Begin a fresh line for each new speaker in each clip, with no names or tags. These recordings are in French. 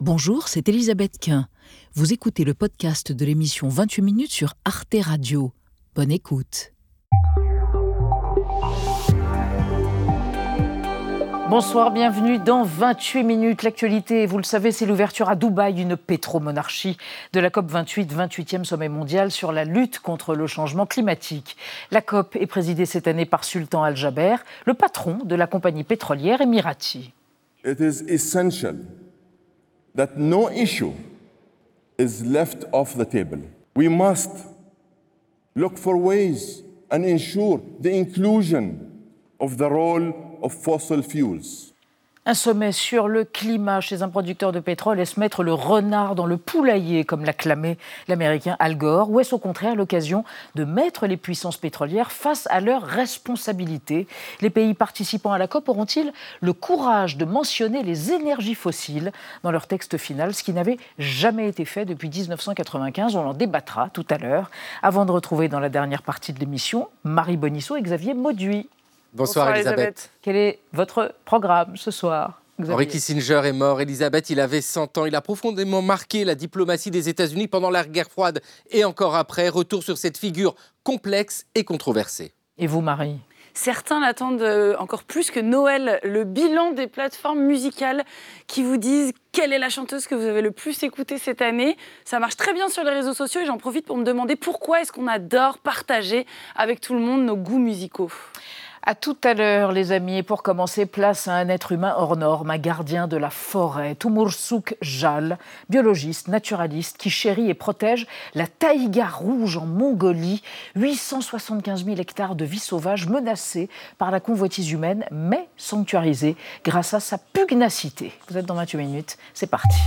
Bonjour, c'est Elisabeth Quint. Vous écoutez le podcast de l'émission 28 minutes sur Arte Radio. Bonne écoute. Bonsoir, bienvenue dans 28 minutes. L'actualité, vous le savez, c'est l'ouverture à Dubaï d'une pétromonarchie de la COP 28, 28e sommet mondial sur la lutte contre le changement climatique. La COP est présidée cette année par Sultan Al-Jaber, le patron de la compagnie pétrolière Emirati.
It is essential that no issue is left off the table. We must look for ways and ensure the inclusion of the role of fossil fuels.
Un sommet sur le climat chez un producteur de pétrole. Est-ce mettre le renard dans le poulailler, comme l'a clamé l'Américain Al Gore, ou est-ce au contraire l'occasion de mettre les puissances pétrolières face à leurs responsabilités? Les pays participants à la COP auront-ils le courage de mentionner les énergies fossiles dans leur texte final, ce qui n'avait jamais été fait depuis 1995 On en débattra tout à l'heure, avant de retrouver dans la dernière partie de l'émission Marie Bonisseau et Xavier Mauduit.
Bonsoir, Elisabeth.
Quel est votre programme ce soir Xavier
Henry Kissinger est mort. Elisabeth, il avait 100 ans. Il a profondément marqué la diplomatie des États-Unis pendant la guerre froide et encore après. Retour sur cette figure complexe et controversée.
Et vous, Marie?
Certains l'attendent euh, encore plus que Noël, le bilan des plateformes musicales qui vous disent quelle est la chanteuse que vous avez le plus écoutée cette année. Ça marche très bien sur les réseaux sociaux et j'en profite pour me demander pourquoi est-ce qu'on adore partager avec tout le monde nos goûts musicaux.
À tout à l'heure, les amis. Et pour commencer, place à un être humain hors norme, un gardien de la forêt, Tumursuk Jal, biologiste, naturaliste, qui chérit et protège la taïga rouge en Mongolie. 875 000 hectares de vie sauvage menacés par la convoitise humaine, mais sanctuarisés grâce à sa pugnacité. Vous êtes dans 28 minutes, c'est parti.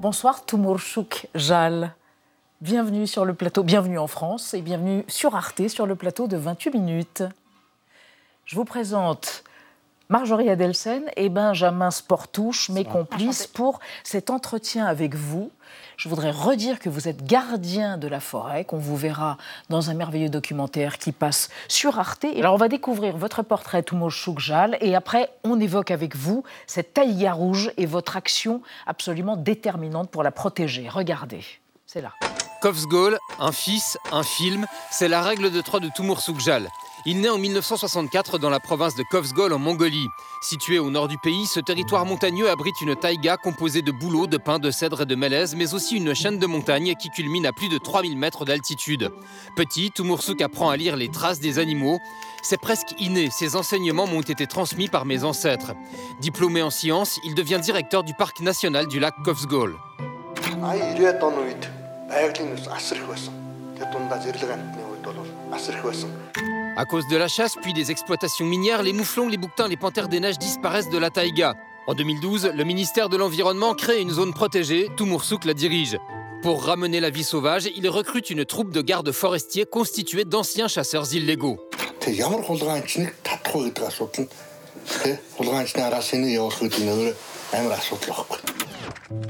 Bonsoir Tumurshuk Jal. Bienvenue sur le plateau, bienvenue en France et bienvenue sur Arte sur le plateau de 28 minutes. Je vous présente Marjorie Adelsen et Benjamin Sportouche, mes complices, pour cet entretien avec vous. Je voudrais redire que vous êtes gardien de la forêt, qu'on vous verra dans un merveilleux documentaire qui passe sur Arte. Alors on va découvrir votre portrait Tumoshuk Jal et après on évoque avec vous cette taïga rouge et votre action absolument déterminante pour la protéger. Regardez, c'est là.
Kovsgol, un fils, un film, c'est la règle de trois de Timur Soukjal. Il naît en 1964 dans la province de Kovsgol en Mongolie. Situé au nord du pays, ce territoire montagneux abrite une taïga composée de bouleaux, de pins, de cèdres et de mélèzes, mais aussi une chaîne de montagnes qui culmine à plus de 3000 mètres d'altitude. Petit, Tumursouk apprend à lire les traces des animaux. C'est presque inné, ces enseignements m'ont été transmis par mes ancêtres. Diplômé en sciences, il devient directeur du parc national du lac Kovsgol. À cause de la chasse puis des exploitations minières, les mouflons, les bouquetins, les panthères des neiges disparaissent de la taïga. En 2012, le ministère de l'Environnement crée une zone protégée, Tumursouk la dirige. Pour ramener la vie sauvage, il recrute une troupe de gardes forestiers constituée d'anciens chasseurs illégaux.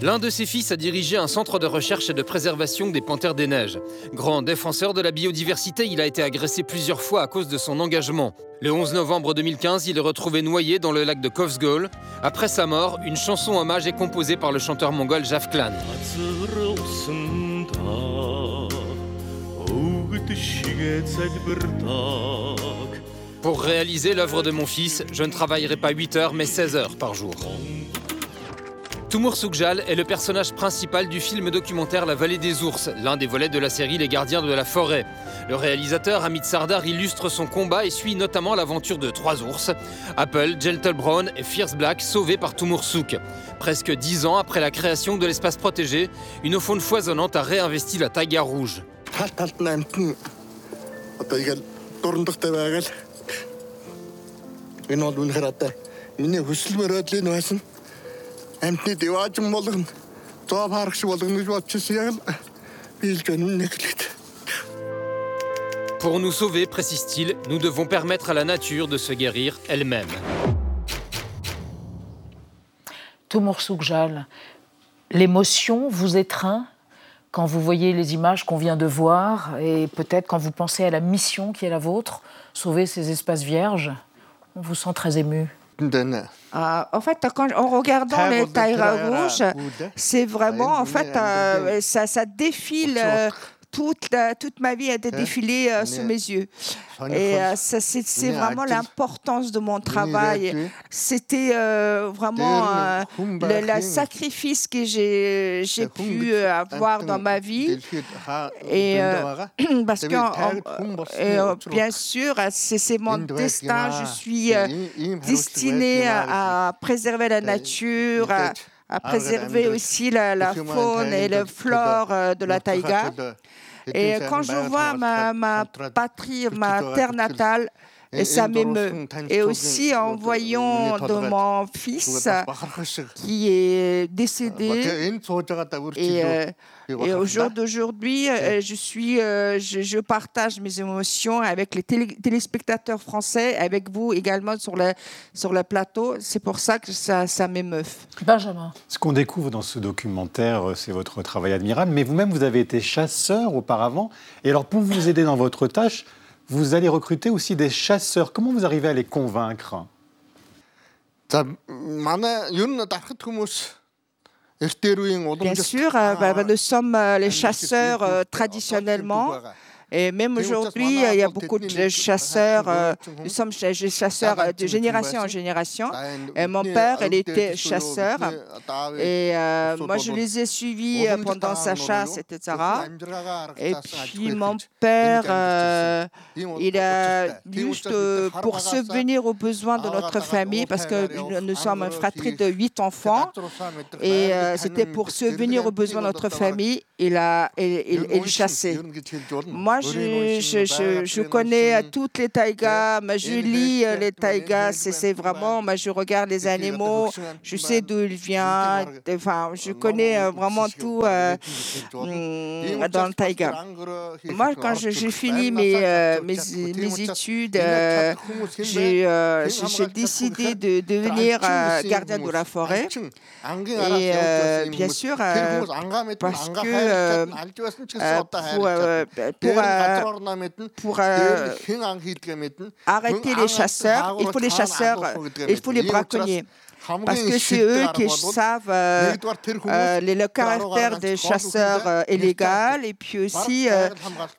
L'un de ses fils a dirigé un centre de recherche et de préservation des panthères des neiges. Grand défenseur de la biodiversité, il a été agressé plusieurs fois à cause de son engagement. Le 11 novembre 2015, il est retrouvé noyé dans le lac de Kovsgol. Après sa mort, une chanson hommage est composée par le chanteur mongol Javklan. Pour réaliser l'œuvre de mon fils, je ne travaillerai pas 8 heures mais 16 heures par jour. Tumur Soukjal est le personnage principal du film documentaire La vallée des ours, l'un des volets de la série Les gardiens de la forêt. Le réalisateur Amit Sardar illustre son combat et suit notamment l'aventure de trois ours, Apple, Gentle Brown et Fierce Black, sauvés par Tumur Souk. Presque dix ans après la création de l'espace protégé, une faune foisonnante a réinvesti la taïga rouge.
амьтны дэваажин болгоно зоо парагш болгоно гэж бодчихсон яг л биелж байна нэглээд.
Pour nous sauver, précise-t-il, nous devons permettre à la nature de se guérir elle-même.
Tumur Soukjal, l'émotion vous étreint quand vous voyez les images qu'on vient de voir et peut-être quand vous pensez à la mission qui est la vôtre, sauver ces espaces vierges On vous sent très ému.
Ah, en fait, quand, en regardant les taïras rouges, c'est vraiment, en fait, euh, ça, ça défile toute, toute ma vie a été défilée euh, sous mes yeux. Et euh, c'est vraiment l'importance de mon travail. C'était euh, vraiment le, sacrifice que j'ai pu avoir dans ma vie. Et parce que, bien sûr, c'est mon destin. Je suis destinée à, préserver la nature à préserver aussi la, la faune et la flore de la taïga. Et quand je vois ma, ma patrie, ma terre natale, et ça m'émeut. Et aussi en voyant de mon fils qui est décédé. Et, euh, et au jour d'aujourd'hui, euh, je, suis, euh, je, partage mes émotions avec les téléspectateurs français, avec vous également sur le, sur le plateau. C'est pour ça que ça, ça m'émeut.
Benjamin.
Ce qu'on découvre dans ce documentaire, c'est votre travail admirable. Mais vous-même, vous avez été chasseur auparavant. Et alors, pour vous aider dans votre tâche, vous allez recruter aussi des chasseurs. Comment vous arrivez à les convaincre?
Bien sûr, euh, bah, bah, nous sommes euh, les chasseurs euh, traditionnellement. Et même aujourd'hui, il y a beaucoup de chasseurs. Euh, nous sommes des chasseurs de génération en génération. Et mon père, il était chasseur. Et euh, moi, je les ai suivis euh, pendant sa chasse, etc. Et puis, mon père, il a juste pour subvenir aux besoins de notre famille, parce que nous sommes une fratrie de huit enfants. Et c'était pour subvenir aux besoins de notre famille, il a il, il chassait. Moi, je, je, je, connais toutes les taïgas, je lis les taïgas, c'est vraiment, je regarde les animaux, je sais d'où ils viennent, enfin, je connais vraiment tout euh, mm, dans le taïga. Moi, quand j'ai fini mes, euh, mes, mes, études, euh, j'ai décidé de devenir gardien de la forêt. Et bien sûr, parce que pour, pour pour euh, arrêter les chasseurs, il faut les chasseurs, il faut les braconniers. Parce que c'est eux qui savent euh, euh, le caractère des chasseurs illégaux et puis aussi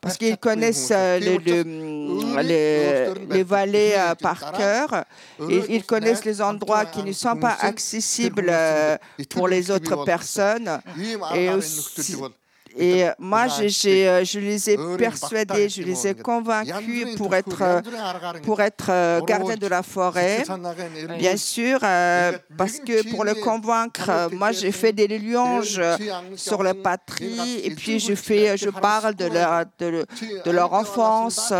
parce qu'ils connaissent les, les, vallées par cœur. Et ils connaissent les endroits qui ne sont pas accessibles pour les autres personnes. Et aussi, et euh, moi, euh, je les ai persuadés, je les ai convaincus pour être, pour être gardien de la forêt. Bien sûr, euh, parce que pour le convaincre, moi, j'ai fait des louanges sur la patrie et puis je, fais, je parle de leur, de, de leur enfance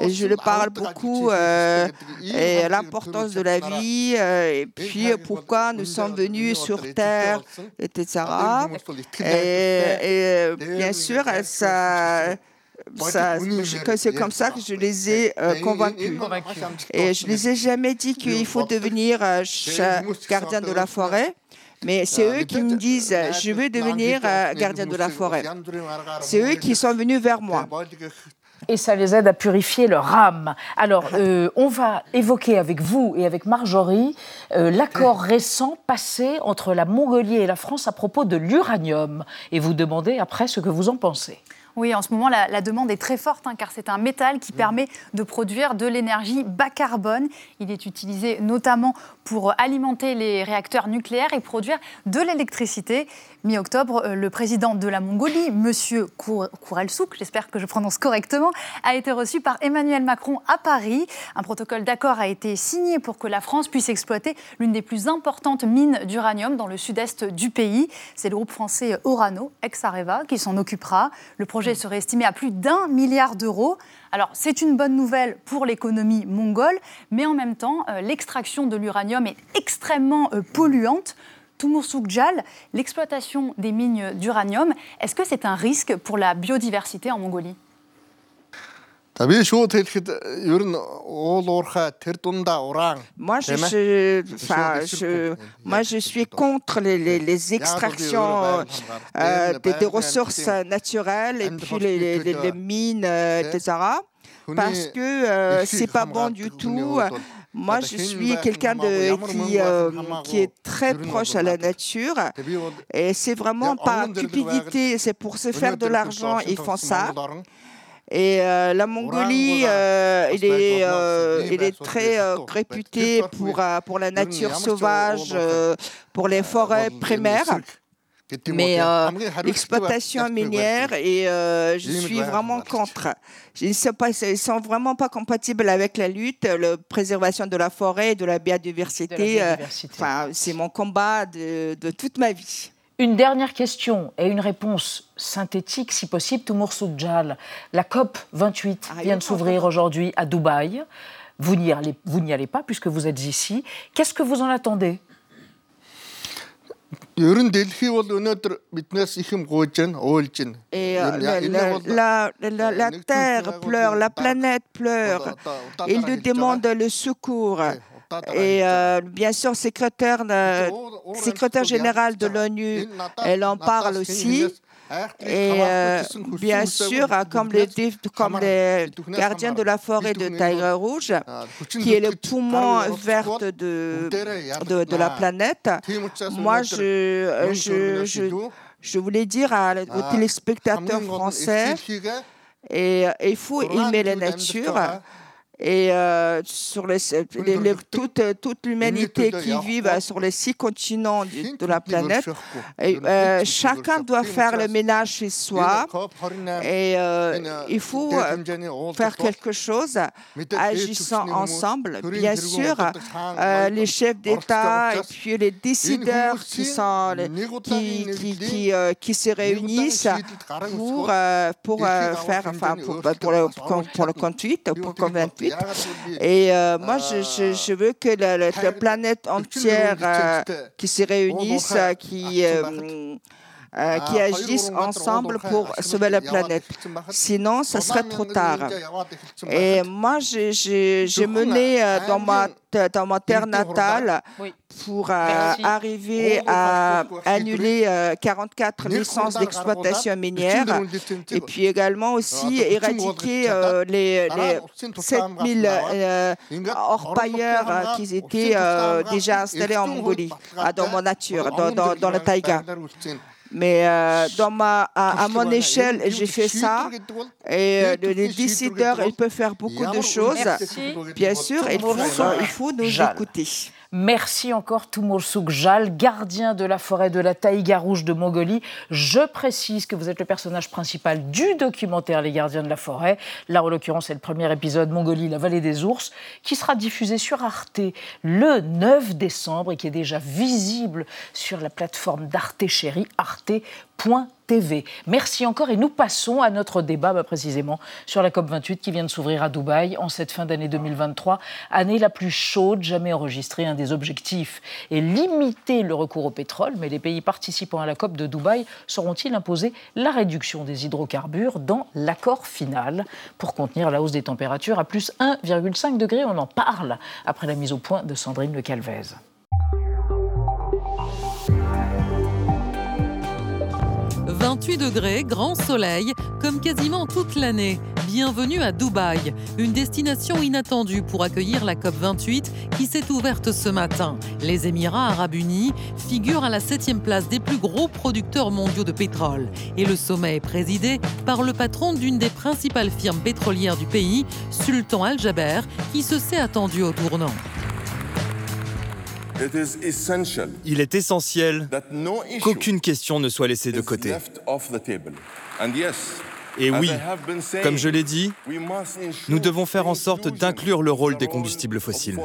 et je le parle beaucoup et l'importance de la vie et puis pourquoi nous sommes venus sur Terre, etc. et bien sûr, ça, c'est comme ça que je les ai euh, convaincus. Et je ne les ai jamais dit qu'il faut devenir euh, gardien de la forêt. Mais c'est eux qui me disent, je veux devenir euh, gardien de la forêt. C'est eux qui sont venus vers moi.
Et ça les aide à purifier leur âme. Alors, on va évoquer avec vous et avec Marjorie l'accord récent passé entre la Mongolie et la France à propos de l'uranium. Et vous demandez après ce que vous en pensez.
Oui, en ce moment, la, demande est très forte, hein, car c'est un métal qui permet de produire de l'énergie bas carbone. Il est utilisé notamment pour alimenter les réacteurs nucléaires et produire de l'électricité. Mi-octobre, euh, le président de la Mongolie, M. Kourelsouk, j'espère que je prononce correctement, a été reçu par Emmanuel Macron à Paris. Un protocole d'accord a été signé pour que la France puisse exploiter l'une des plus importantes mines d'uranium dans le sud-est du pays. C'est le groupe français Orano, ex-Areva, qui s'en occupera. Le projet serait estimé à plus d'un milliard d'euros. Alors, c'est une bonne nouvelle pour l'économie mongole, mais en même temps, euh, l'extraction de l'uranium est extrêmement euh, polluante. Tumursoukjal, l'exploitation des mines d'uranium, est-ce que c'est un risque pour la biodiversité en Mongolie?
Moi,
je, moi, je suis contre les, les, les extractions euh, des, des, ressources naturelles et puis les, les, les mines, etc. Parce que euh, c'est pas bon du tout. Moi, je suis quelqu'un qui, euh, qui est très proche à la nature. Et c'est vraiment par cupidité, c'est pour se faire de l'argent, ils font ça. Et euh, la Mongolie, euh, il, est, euh, il est très réputé pour, pour la nature sauvage, pour les forêts primaires. Mais l'exploitation minière, et je suis vraiment contre. Ils ne sont, vraiment pas compatibles avec la lutte, la préservation de la forêt et de la biodiversité. Enfin, c'est mon combat de, de toute ma vie.
Une dernière question et une réponse synthétique, si possible. Toumour Soukjal, la COP 28 ah, vient de s'ouvrir aujourd'hui à Dubaï. Vous n'y allez, allez pas puisque vous êtes ici. Qu'est-ce que vous en attendez?
Et la, la, Terre pleure, la planète pleure. Il nous demande le secours. Et euh, bien sûr, secrétaire, secrétaire général de l'ONU, elle en parle aussi. Et euh, bien sûr, comme les, comme les gardiens de la forêt de Tiger Rouge, qui est le poumon vert de, de, de la planète, moi, je, je, je, je voulais dire aux téléspectateurs français, et, il faut aimer la nature et euh, sur les, toute, toute l'humanité qui vit sur les six continents de, la planète. Et, euh, chacun doit faire le ménage chez soi et euh, il faut faire quelque chose agissant ensemble. Bien sûr, les chefs d'État et puis les décideurs qui, sont, qui, qui, qui, qui se réunissent pour, pour faire, enfin, pour, pour, le, pour le compte pour le 28 et euh, moi, je, je, veux que la, la, planète entière euh, qui se réunisse, qui, euh, qui agissent ensemble pour sauver la planète. Sinon, ça serait trop tard. Et moi, j'ai mené dans ma dans ma terre natale pour arriver à annuler 44 licences d'exploitation minière et puis également aussi éradiquer les, les 7000 orpailleurs qui étaient déjà installés en Mongolie, dans mon nature, dans, dans, dans le taïga. Mais euh, dans ma, à, mon échelle, j'ai fait ça. Et euh, les décideurs, ils peuvent faire beaucoup de choses. Bien sûr, il faut, il faut nous écouter.
Merci encore Toumoursouk Jal, gardien de la forêt de la taïga rouge de Mongolie. Je précise que vous êtes le personnage principal du documentaire Les gardiens de la forêt. Là, en l'occurrence, c'est le premier épisode Mongolie, la vallée des ours, qui sera diffusé sur Arte le 9 décembre et qui est déjà visible sur la plateforme d'Arte Chérie, arte.com. Merci encore et nous passons à notre débat bah, précisément sur la COP28 qui vient de s'ouvrir à Dubaï en cette fin d'année 2023, année la plus chaude jamais enregistrée. Un des objectifs est limiter le recours au pétrole, mais les pays participants à la COP de Dubaï sauront-ils imposer la réduction des hydrocarbures dans l'accord final? Pour contenir la hausse des températures à plus 1,5 degré On en parle après la mise au point de Sandrine Le Calvez.
28 degrés, grand soleil, comme quasiment toute l'année. Bienvenue à Dubaï, une destination inattendue pour accueillir la COP28 qui s'est ouverte ce matin. Les Émirats arabes unis figurent à la septième place des plus gros producteurs mondiaux de pétrole. Et le sommet est présidé par le patron d'une des principales firmes pétrolières du pays, Sultan Al-Jaber, qui se s'est attendu au tournant.
Il est essentiel qu'aucune question ne soit laissée de côté. Et oui, comme je l'ai dit, nous devons faire en sorte d'inclure le rôle des combustibles fossiles.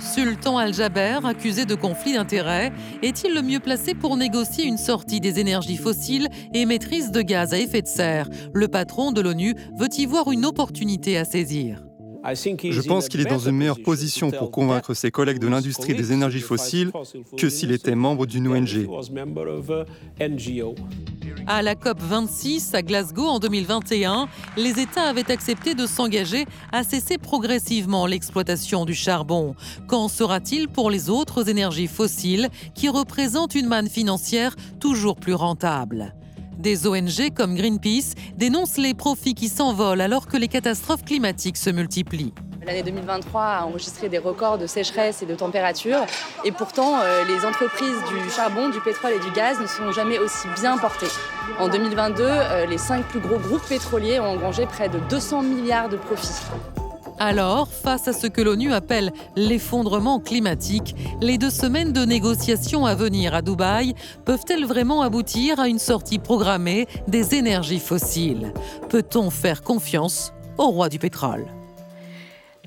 Sultan Al-Jaber, accusé de conflit d'intérêts, est-il le mieux placé pour négocier une sortie des énergies fossiles et maîtrise de gaz à effet de serre? Le patron de l'ONU veut y voir une opportunité à saisir.
Je pense qu'il est dans une meilleure position pour convaincre ses collègues de l'industrie des énergies fossiles que s'il était membre d'une ONG.
À la COP 26 à Glasgow en 2021, les États avaient accepté de s'engager à cesser progressivement l'exploitation du charbon. Qu'en sera-t-il pour les autres énergies fossiles qui représentent une manne financière toujours plus rentable? Des ONG comme Greenpeace dénoncent les profits qui s'envolent alors que les catastrophes climatiques se multiplient.
L'année 2023 a enregistré des records de sécheresse et de température. Et pourtant, euh, les entreprises du charbon, du pétrole et du gaz ne sont jamais aussi bien portées. En 2022, euh, les cinq plus gros groupes pétroliers ont engrangé près de 200 milliards de profits.
Alors, face à ce que l'ONU appelle l'effondrement climatique, les deux semaines de négociations à venir à Dubaï peuvent-elles vraiment aboutir à une sortie programmée des énergies fossiles? Peut-on faire confiance au roi du pétrole?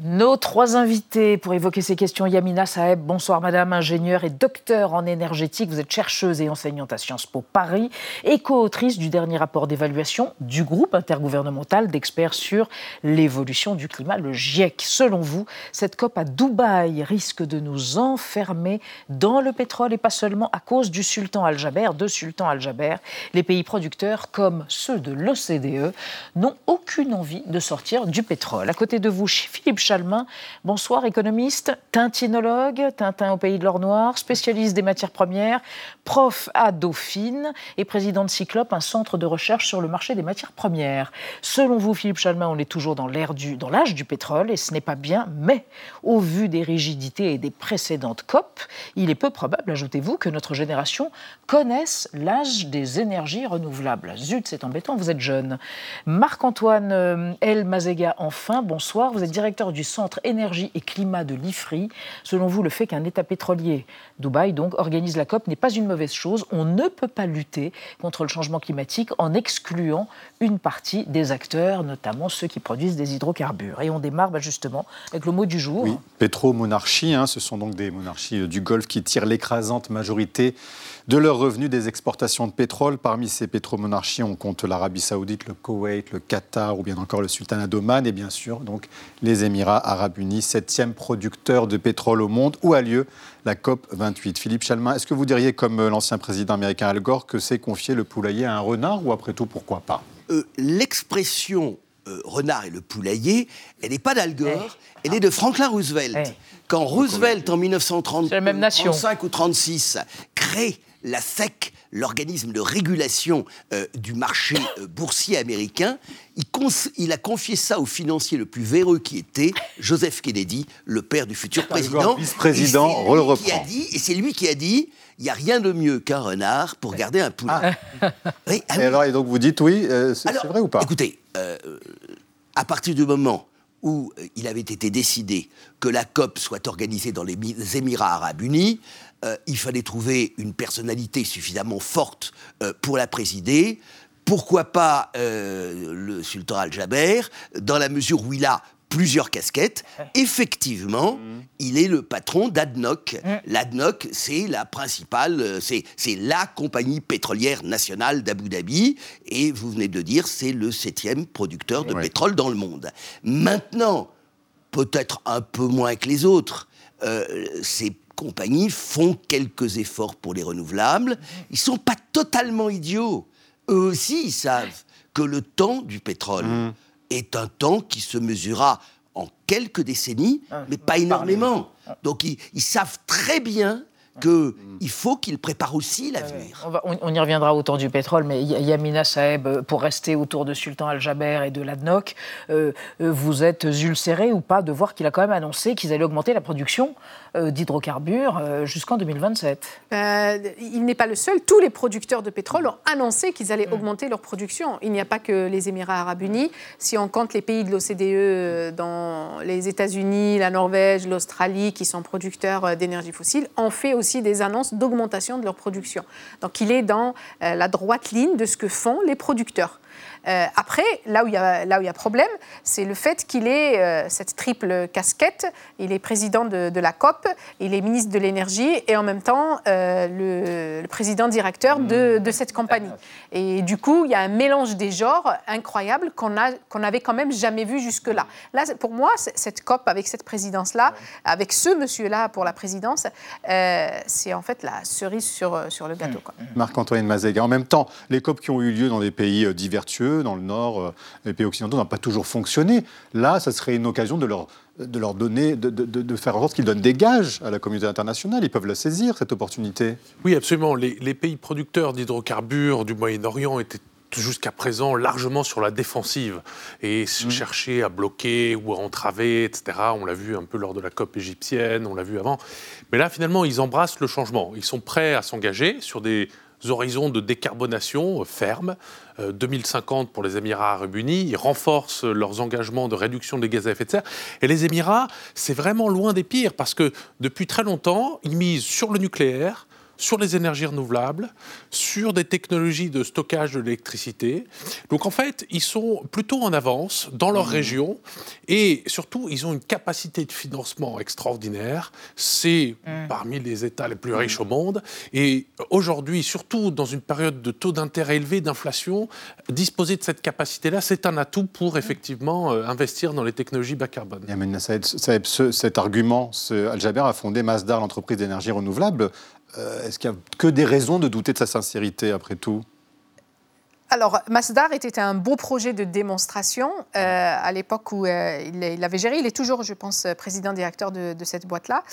Nos trois invités pour évoquer ces questions, Yamina Saeb, bonsoir madame, ingénieure et docteur en énergétique. Vous êtes chercheuse et enseignante à Sciences Po Paris et co-autrice du dernier rapport d'évaluation du groupe intergouvernemental d'experts sur l'évolution du climat, le GIEC. Selon vous, cette COP à Dubaï risque de nous enfermer dans le pétrole et pas seulement à cause du sultan Al-Jaber, de sultan Al-Jaber. Les pays producteurs, comme ceux de l'OCDE, n'ont aucune envie de sortir du pétrole. À côté de vous, Philippe Chalmin. Bonsoir, économiste, tintinologue, Tintin au pays de l'or noir, spécialiste des matières premières, prof à Dauphine et président de Cyclope, un centre de recherche sur le marché des matières premières. Selon vous, Philippe Chalmin, on est toujours dans l'ère du, dans l'âge du pétrole et ce n'est pas bien, mais au vu des rigidités et des précédentes COP, il est peu probable, ajoutez-vous, que notre génération connaisse l'âge des énergies renouvelables. Zut, c'est embêtant, vous êtes jeune. Marc-Antoine euh, El Mazega, enfin, bonsoir, vous êtes directeur du du Centre énergie et climat de l'IFRI. Selon vous, le fait qu'un État pétrolier, Dubaï donc, organise la COP n'est pas une mauvaise chose. On ne peut pas lutter contre le changement climatique en excluant une partie des acteurs, notamment ceux qui produisent des hydrocarbures. Et on démarre bah, justement avec le mot du jour.
Oui, pétro-monarchie, hein, ce sont donc des monarchies euh, du Golfe qui tirent l'écrasante majorité de leurs revenus des exportations de pétrole. Parmi ces pétromonarchies, on compte l'Arabie saoudite, le Koweït, le Qatar ou bien encore le Sultanat d'Oman et bien sûr donc les Émirats arabes unis, septième producteur de pétrole au monde, où a lieu la COP 28. Philippe Chalmin, est-ce que vous diriez, comme euh, l'ancien président américain Al Gore, que c'est confier le poulailler à un renard ou après tout, pourquoi pas?
Euh, L'expression euh, renard et le poulailler, elle n'est pas d'Al Gore, elle est de Franklin Roosevelt. Quand Roosevelt, en 1935 ou 36, crée la SEC, l'organisme de régulation euh, du marché euh, boursier américain, il, a confié ça au financier le plus véreux qui était Joseph Kennedy, le père du futur président.
Vice-président, reprend.
et c'est lui qui a dit il n'y a rien de mieux qu'un renard pour garder un poulet.
Ah. Ah et alors, et donc vous dites oui, euh, c'est vrai ou pas?
Écoutez, à partir du moment où il avait été décidé que la COP soit organisée dans les Émirats arabes unis, euh, il fallait trouver une personnalité suffisamment forte euh, pour la présider. Pourquoi pas euh, le sultan Al-Jaber, dans la mesure où il a plusieurs casquettes. Effectivement, il est le patron d'ADNOC. L'ADNOC, c'est la principale, c'est la compagnie pétrolière nationale d'Abu Dhabi. Et vous venez de le dire, c'est le septième producteur de pétrole dans le monde. Maintenant, peut-être un peu moins que les autres, c'est compagnies font quelques efforts pour les renouvelables. Ils ne sont pas totalement idiots. Eux aussi, ils savent que le temps du pétrole mmh. Est un temps qui se mesurera en quelques décennies, ah, mais pas énormément. Donc ils, ils savent très bien qu'il faut qu'il prépare aussi l'avenir.
On, y reviendra au temps du pétrole, mais Yamina Saeb, euh, pour rester autour de Sultan Al-Jaber et de l'ADNOC, euh, euh, vous êtes ulcéré ou pas de voir qu'il a quand même annoncé qu'ils allaient augmenter la production d'hydrocarbures jusqu'en 2027
Il n'est pas le seul. Tous les producteurs de pétrole ont annoncé qu'ils allaient mm. augmenter leur production. Il n'y a pas que les Émirats arabes unis. Si on compte les pays de l'OCDE, dans les États-Unis, la Norvège, l'Australie, qui sont producteurs d'énergie fossile, on fait aussi des annonces d'augmentation de leur production. Donc il est dans euh, la droite ligne de ce que font les producteurs. Après, là où il y a, là où il y a problème, c'est le fait qu'il ait cette triple casquette. Il est président de, la COP, il est ministre de l'énergie et en même temps le, président directeur de, de, cette compagnie. Et du coup, il y a un mélange des genres incroyable qu'on qu'on n'avait quand même jamais vu jusque-là. Là, pour moi, cette COP avec cette présidence-là, avec ce monsieur-là pour la présidence, euh, c'est en fait la cerise sur, sur le gâteau.
Marc-Antoine Mazega. En même temps, les COP qui ont eu lieu dans des pays euh, dans le Nord, euh, les pays occidentaux, n'ont pas toujours fonctionné. Là, ça serait une occasion de leur de leur donner, de, de, faire en sorte qu'ils donnent des gages à la communauté internationale. Ils peuvent la saisir, cette opportunité.
Oui, absolument. Les, les pays producteurs d'hydrocarbures du Moyen-Orient étaient jusqu'à présent largement sur la défensive et mmh. chercher à bloquer ou à entraver, etc. On l'a vu un peu lors de la COP égyptienne, on l'a vu avant. Mais là, finalement, ils embrassent le changement. Ils sont prêts à s'engager sur des horizons de décarbonation fermes. 2050 pour les Émirats arabes unis. Ils renforcent leurs engagements de réduction des gaz à effet de serre. Et les Émirats, c'est vraiment loin des pires parce que depuis très longtemps, ils misent sur le nucléaire, sur les énergies renouvelables, sur des technologies de stockage de l'électricité. Donc en fait, ils sont plutôt en avance dans leur mmh. région et surtout, ils ont une capacité de financement extraordinaire. C'est mmh. parmi les États les plus riches mmh. au monde. Et aujourd'hui, surtout dans une période de taux d'intérêt élevé, d'inflation, disposer de cette capacité-là, c'est un atout pour effectivement euh, investir dans les technologies bas carbone.
cet argument, Al-Jaber a fondé Masdar, l'entreprise d'énergie renouvelable. Euh, est-ce qu'il n'y a que des raisons de douter de sa sincérité après tout?
Alors, Masdar était un beau projet de démonstration euh, à l'époque où euh, il, avait géré. Il est toujours, je pense, président directeur de, de cette boîte-là.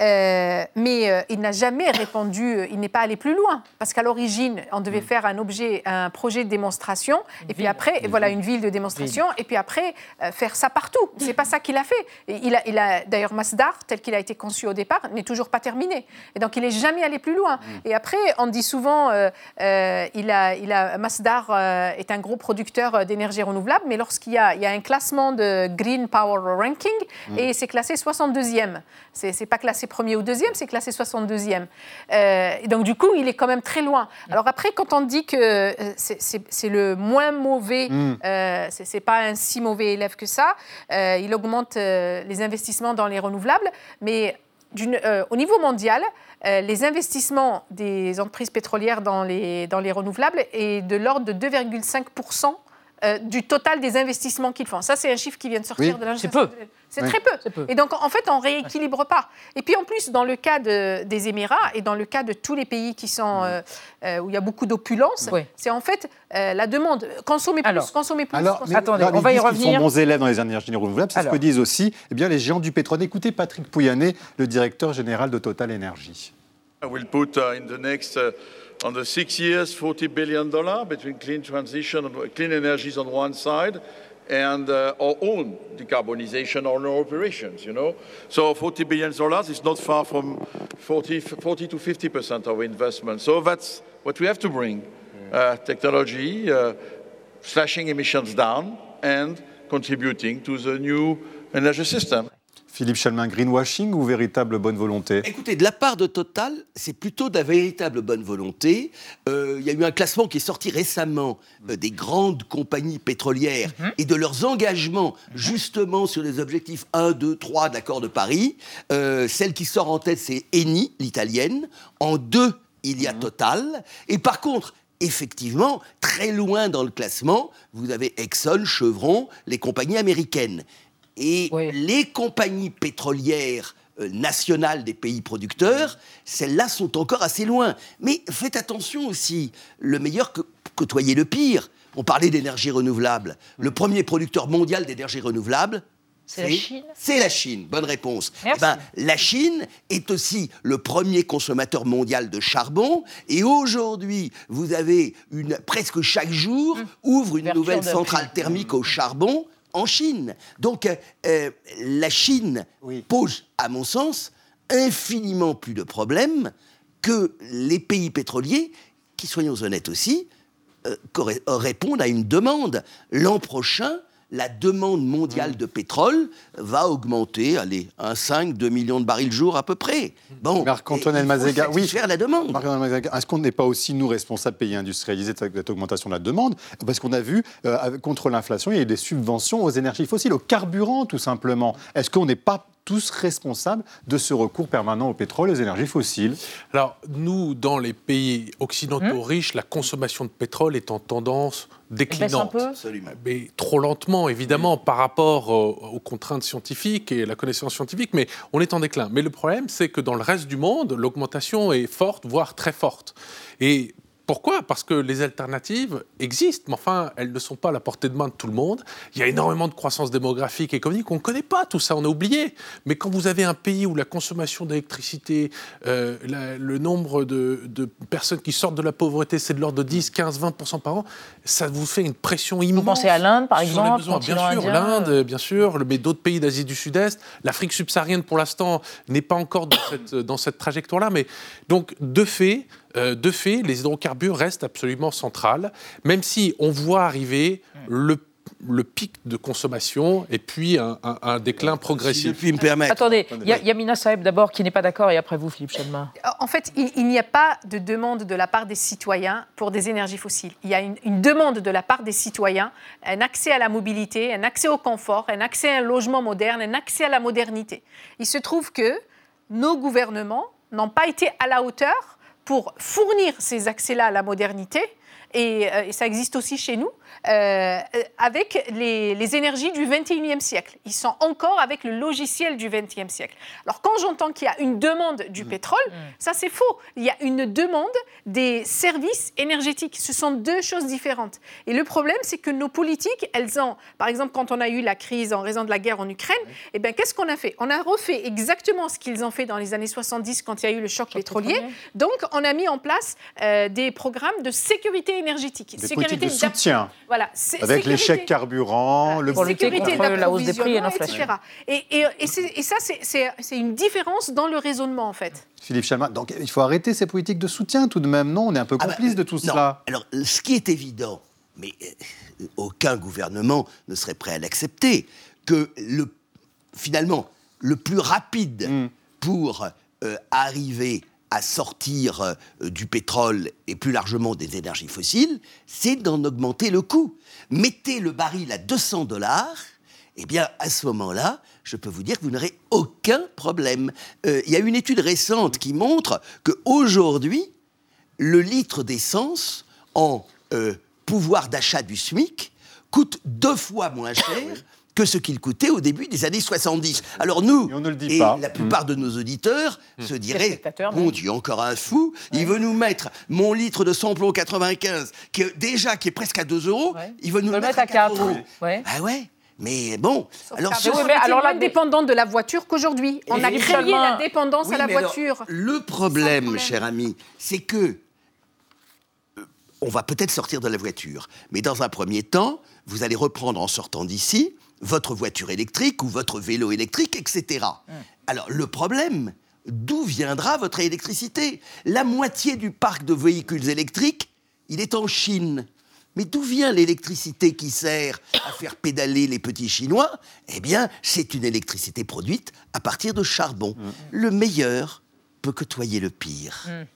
Euh, mais il n'a jamais répondu, il n'est pas allé plus loin. Parce qu'à l'origine, on devait mm. faire un objet, un projet de démonstration. et puis après, voilà, une ville de démonstration. Et puis après, faire ça partout. C'est pas ça qu'il a fait. il a, il a D'ailleurs, Masdar, tel qu'il a été conçu au départ, n'est toujours pas terminé. Et donc, il n'est jamais allé plus loin. Mm. Et après, on dit souvent, il, a, il a Masdar euh, est un gros producteur euh, d'énergie renouvelable, mais lorsqu'il y, a un classement de Green Power Ranking, mm. et c'est classé 62e. C'est n'est pas classé premier ou deuxième, c'est classé 62e. Euh, et donc, du coup, il est quand même très loin. Alors après, quand on dit que c'est le moins mauvais, mm. ce n'est pas un si mauvais élève que ça, il augmente les investissements dans les renouvelables, mais au niveau mondial, euh, les investissements des entreprises pétrolières dans les, dans les renouvelables est de l'ordre de 2,5 euh, du total des investissements qu'ils font. Ça, c'est un chiffre qui vient de sortir de
l'ingénierie. C'est peu.
C'est très peu. Et donc, en fait, on rééquilibre pas. Et puis, en plus, dans le cas des Émirats et dans le cas de tous les pays qui sont, euh, où il y a beaucoup d'opulence, c'est en fait la demande. Consommer plus, consommer plus.
Alors, attendez, on va y revenir. Ils sont bons élèves dans les énergies renouvelables. C'est ce que disent aussi eh bien, les géants du pétrole. Écoutez Patrick Pouyanné, le directeur général de Total Energy.
I will put uh, in the next uh, on the six years 40 billion dollar between clean transition and clean energies on one side and uh, our own decarbonization or our operations, you know. So 40 billion dollars is not far from 40, 40 to 50 percent of investment. So that's what we have to bring: uh, technology, uh, slashing emissions down, and contributing to the new energy system.
Philippe Chalmin, greenwashing ou véritable bonne volonté?
Écoutez, de la part de Total, c'est plutôt de la véritable bonne volonté. Euh, il y a eu un classement qui est sorti récemment euh, des grandes compagnies pétrolières mhm. et de leurs engagements justement sur les objectifs 1, 2, 3 de l'accord de Paris. Euh, celle qui sort en tête, c'est Eni, l'italienne. En deux, il y a mhm. Total. Et par contre, effectivement, très loin dans le classement, vous avez Exxon, Chevron, les compagnies américaines. Et les compagnies pétrolières euh, nationales des pays producteurs, celles-là sont encore assez loin. Mais faites attention aussi, le meilleur que, côtoyer le pire. On parlait d'énergie renouvelable. Le premier producteur mondial d'énergie renouvelable,
c'est la Chine
C'est la Chine, bonne réponse. Eh ben, la Chine est aussi le premier consommateur mondial de charbon et aujourd'hui, vous avez une, presque chaque jour, hum. ouvre une nouvelle centrale thermique au charbon en Chine. Donc euh, euh, la Chine pose, à mon sens, infiniment plus de problèmes que les pays pétroliers, qui, soyons honnêtes aussi, euh, répondent à une demande. L'an prochain, la demande mondiale de pétrole va augmenter, allez, 5, 2 millions de barils jour à peu près.
Bon, Marc-Antoine Mazega, oui.
faire la demande.
Est-ce qu'on n'est pas aussi, nous, responsables, pays industrialisés, de cette augmentation de la demande? Parce qu'on a vu, euh, contre l'inflation, il y a eu des subventions aux énergies fossiles, au carburant, tout simplement. Est-ce qu'on n'est pas tous responsables de ce recours permanent au pétrole et aux énergies fossiles
Alors, nous, dans les pays occidentaux mmh. riches, la consommation de pétrole est en tendance déclinante. Mais trop lentement, évidemment, par rapport aux, contraintes scientifiques et la connaissance scientifique, mais on est en déclin. Mais le problème, c'est que dans le reste du monde, l'augmentation est forte, voire très forte. Et pourquoi? Parce que les alternatives existent, mais enfin, elles ne sont pas à la portée de main de tout le monde. Il y a énormément de croissance démographique et économique, on ne connaît pas tout ça, on a oublié. Mais quand vous avez un pays où la consommation d'électricité, euh, le nombre de, personnes qui sortent de la pauvreté, c'est de l'ordre de 10, 15, 20% par an, ça vous fait une pression immense. Vous
pensez à l'Inde, par exemple
Bien sûr, l'Inde, bien sûr, mais d'autres pays d'Asie du Sud-Est. L'Afrique subsaharienne, pour l'instant, n'est pas encore dans cette, dans cette trajectoire-là. Mais donc, de fait, euh, de fait, les hydrocarbures restent absolument centrales, même si on voit arriver le le pic de consommation et puis un, déclin progressif.
Si me permettre.
Attendez, il y, a Yamina Saeb d'abord qui n'est pas d'accord et après vous, Philippe Chadma.
En fait, il, n'y a pas de demande de la part des citoyens pour des énergies fossiles. Il y a une, une, demande de la part des citoyens, un accès à la mobilité, un accès au confort, un accès à un logement moderne, un accès à la modernité. Il se trouve que nos gouvernements n'ont pas été à la hauteur pour fournir ces accès-là à la modernité, euh, et, ça existe aussi chez nous, euh, avec les, énergies du 21e siècle. Ils sont encore avec le logiciel du 20e siècle. Alors quand j'entends qu'il y a une demande du mmh. pétrole, mmh. ça c'est faux. Il y a une demande des services énergétiques. Ce sont deux choses différentes. Et le problème, c'est que nos politiques, elles ont, par exemple, quand on a eu la crise en raison de la guerre en Ukraine, eh bien, qu'est-ce qu'on a fait? On a refait exactement ce qu'ils ont fait dans les années 70 quand il y a eu le choc, pétrolier. Donc, on a mis en place euh, des programmes de sécurité énergétique.
Des sécurité de soutien. Voilà. Avec les chèques carburant,
le sécurité contre la hausse des prix et l'inflation. Et, et, et, ça, c'est une différence dans le raisonnement, en fait.
Philippe Chalmin, donc il faut arrêter ces politiques de soutien tout de même, non? On est un peu ah bah, complice de tout cela.
Alors, ce qui est évident, mais euh, aucun gouvernement ne serait prêt à l'accepter, que le, finalement, le plus rapide hmm. pour euh, arriver à sortir euh, du pétrole et plus largement des énergies fossiles, c'est d'en augmenter le coût. Mettez le baril à 200 dollars, eh bien, à ce moment-là, je peux vous dire que vous n'aurez aucun problème. Euh, il y a une étude récente qui montre qu'aujourd'hui, le litre d'essence en euh, pouvoir d'achat du SMIC coûte deux fois moins cher que ce qu'il coûtait au début des années 70. Alors nous, et, la plupart de nos auditeurs mmh. se diraient, mon Dieu, encore un fou, il veut nous mettre mon litre de samplon 95, qui déjà qui est presque à 2 euros, il veut nous le mettre, à 4, euros. Ah ouais mais bon,
alors, alors la dépendante de la voiture qu'aujourd'hui. On a créé la dépendance à la voiture.
le problème, cher ami, c'est que euh, on va peut-être sortir de la voiture, mais dans un premier temps, vous allez reprendre en sortant d'ici votre voiture électrique ou votre vélo électrique, etc. Hum. Alors le problème, d'où viendra votre électricité? La moitié du parc de véhicules électriques, il est en Chine. Mais d'où vient l'électricité qui sert à faire pédaler les petits Chinois? Eh bien, c'est une électricité produite à partir de charbon. Hum. Le meilleur peut côtoyer le pire. Hum.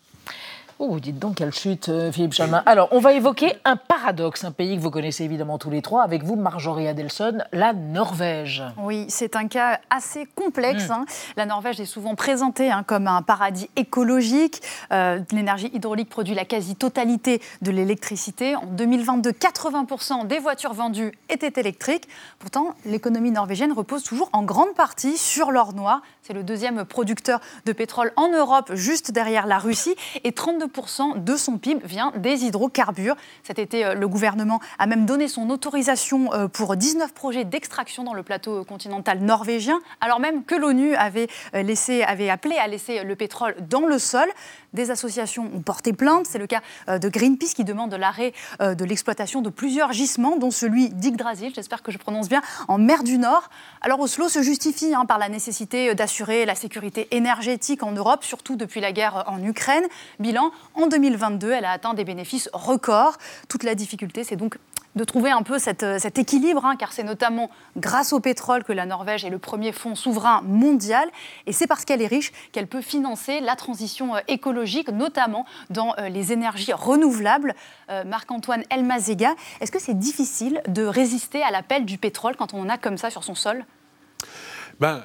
Oh, dites donc quelle chute, euh, Philippe Chamin. Alors, on va évoquer un paradoxe, un pays que vous connaissez évidemment tous les trois, avec vous, Marjorie Adelson, la Norvège.
Oui, c'est un cas assez complexe. Hmm. Hein. La Norvège est souvent présentée hein, comme un paradis écologique. Euh, l'énergie hydraulique produit la quasi-totalité de l'électricité. En 2022, 80% des voitures vendues étaient électriques. Pourtant, l'économie norvégienne repose toujours en grande partie sur l'or noir. C'est le deuxième producteur de pétrole en Europe, juste derrière la Russie. Et 32 de son PIB vient des hydrocarbures. Cet été, euh, le gouvernement a même donné son autorisation euh, pour 19 projets d'extraction dans le plateau continental norvégien, alors même que l'ONU avait, euh, avait appelé à laisser le pétrole dans le sol. Des associations ont porté plainte. C'est le cas de Greenpeace qui demande l'arrêt de l'exploitation de plusieurs gisements, dont celui d'Yggdrasil, j'espère que je prononce bien, en mer du Nord. Alors Oslo se justifie hein, par la nécessité d'assurer la sécurité énergétique en Europe, surtout depuis la guerre en Ukraine. Bilan, en 2022, elle a atteint des bénéfices records. Toute la difficulté, c'est donc de trouver un peu euh, cet équilibre, hein, car c'est notamment grâce au pétrole que la Norvège est le premier fonds souverain mondial, et c'est parce qu'elle est riche qu'elle peut financer la transition euh, écologique, notamment dans euh, les énergies renouvelables. Marc-Antoine Elmazega, est-ce que c'est difficile de résister à l'appel du pétrole quand on en a comme ça sur son sol?
Ben,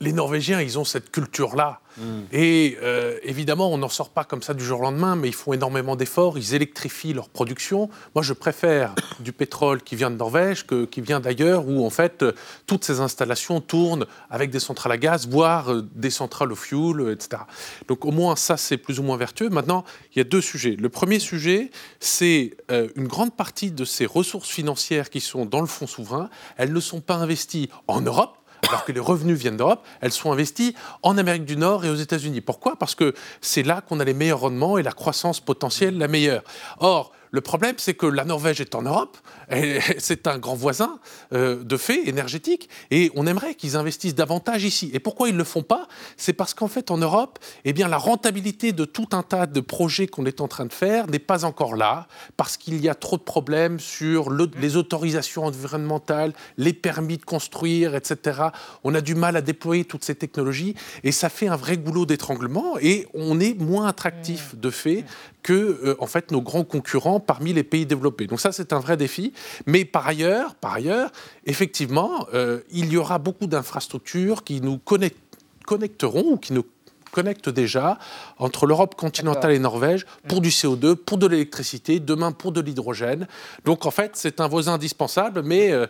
les Norvégiens, ils ont cette culture-là. Mm. Et euh, évidemment, on n'en sort pas comme ça du jour au lendemain, mais ils font énormément d'efforts, ils électrifient leur production. Moi, je préfère du pétrole qui vient de Norvège que qui vient d'ailleurs, où en fait, toutes ces installations tournent avec des centrales à gaz, voire euh, des centrales au fuel, etc. Donc au moins, ça, c'est plus ou moins vertueux. Maintenant, il y a deux sujets. Le premier sujet, c'est euh, une grande partie de ces ressources financières qui sont dans le fonds souverain, elles ne sont pas investies en Europe, alors que les revenus viennent d'Europe, elles sont investies en Amérique du Nord et aux États-Unis. Pourquoi? Parce que c'est là qu'on a les meilleurs rendements et la croissance potentielle la meilleure. Or, le problème, c'est que la Norvège est en Europe, c'est un grand voisin euh, de fait énergétique, et on aimerait qu'ils investissent davantage ici. Et pourquoi ils ne le font pas? C'est parce qu'en fait, en Europe, eh bien, la rentabilité de tout un tas de projets qu'on est en train de faire n'est pas encore là, parce qu'il y a trop de problèmes sur les autorisations environnementales, les permis de construire, etc. On a du mal à déployer toutes ces technologies, et ça fait un vrai goulot d'étranglement, et on est moins attractif de fait que euh, en fait nos grands concurrents parmi les pays développés. Donc ça c'est un vrai défi. Mais par ailleurs, par ailleurs, effectivement, euh, il y aura beaucoup d'infrastructures qui nous connecteront ou qui nous connectent déjà entre l'Europe continentale et Norvège pour du CO2, pour de l'électricité, demain pour de l'hydrogène. Donc en fait, c'est un voisin indispensable, mais euh,